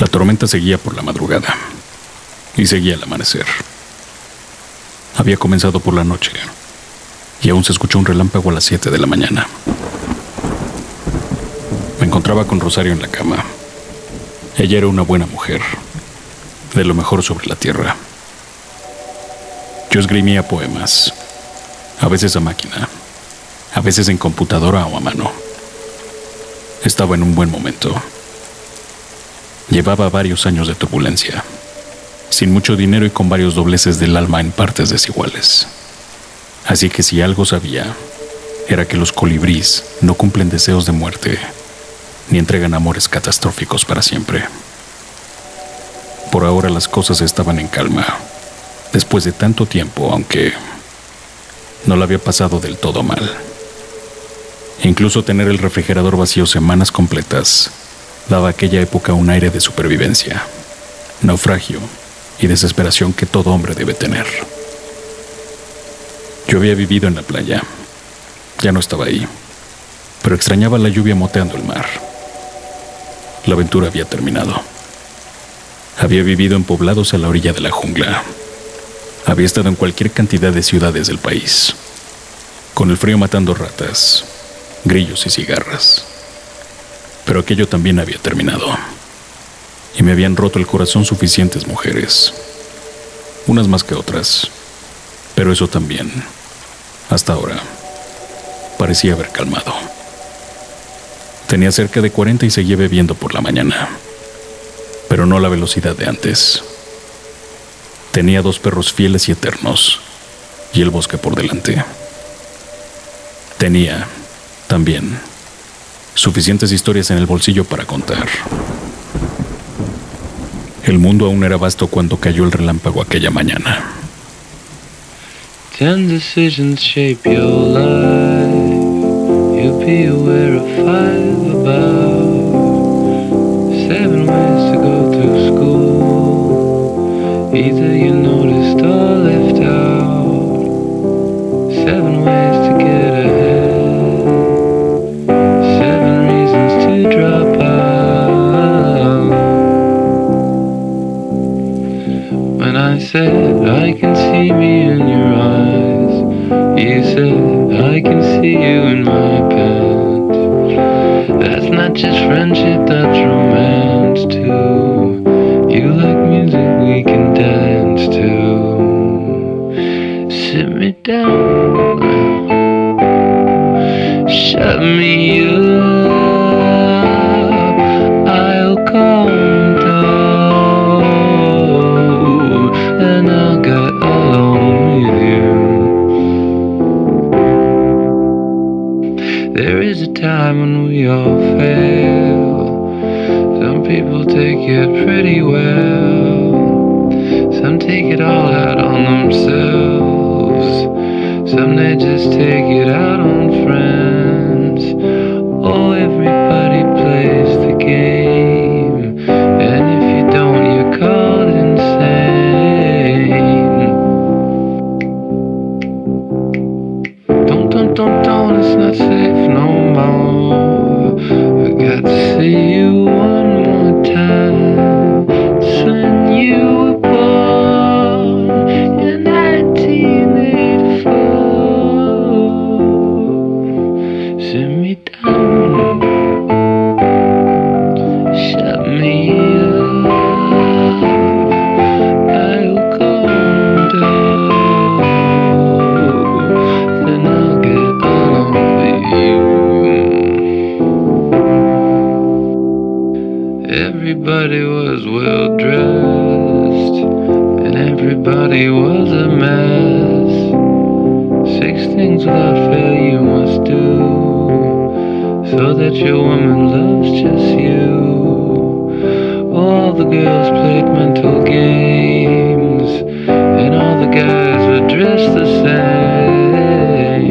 La tormenta seguía por la madrugada y seguía al amanecer. Había comenzado por la noche y aún se escuchó un relámpago a las 7 de la mañana. Me encontraba con Rosario en la cama. Ella era una buena mujer, de lo mejor sobre la tierra. Yo esgrimía poemas, a veces a máquina, a veces en computadora o a mano. Estaba en un buen momento. Llevaba varios años de turbulencia, sin mucho dinero y con varios dobleces del alma en partes desiguales. Así que si algo sabía, era que los colibríes no cumplen deseos de muerte ni entregan amores catastróficos para siempre. Por ahora las cosas estaban en calma, después de tanto tiempo, aunque no la había pasado del todo mal. Incluso tener el refrigerador vacío semanas completas daba a aquella época un aire de supervivencia, naufragio y desesperación que todo hombre debe tener. Yo había vivido en la playa, ya no estaba ahí, pero extrañaba la lluvia moteando el mar. La aventura había terminado. Había vivido en poblados a la orilla de la jungla. Había estado en cualquier cantidad de ciudades del país, con el frío matando ratas, grillos y cigarras. Pero aquello también había terminado. Y me habían roto el corazón suficientes mujeres. Unas más que otras. Pero eso también, hasta ahora, parecía haber calmado. Tenía cerca de 40 y seguía bebiendo por la mañana, pero no a la velocidad de antes. Tenía dos perros fieles y eternos, y el bosque por delante. Tenía, también, suficientes historias en el bolsillo para contar. El mundo aún era vasto cuando cayó el relámpago aquella mañana. Ten I can see me in your eyes, you said I can see you in my pants. That's not just friendship, that's romance too. You like music we can dance to. Sit me down, shut me up. Time when we all fail. Some people take it pretty well. Some take it all out on themselves. Some they just take it out on friends. Oh, everybody plays the game. And if you don't, you're called insane. Don't, don't, don't, don't, it's not safe no more. A mess. Six things without fail you must do, so that your woman loves just you. All the girls played mental games, and all the guys were dressed the same.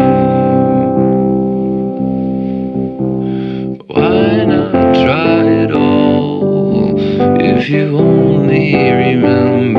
Why not try it all if you only remember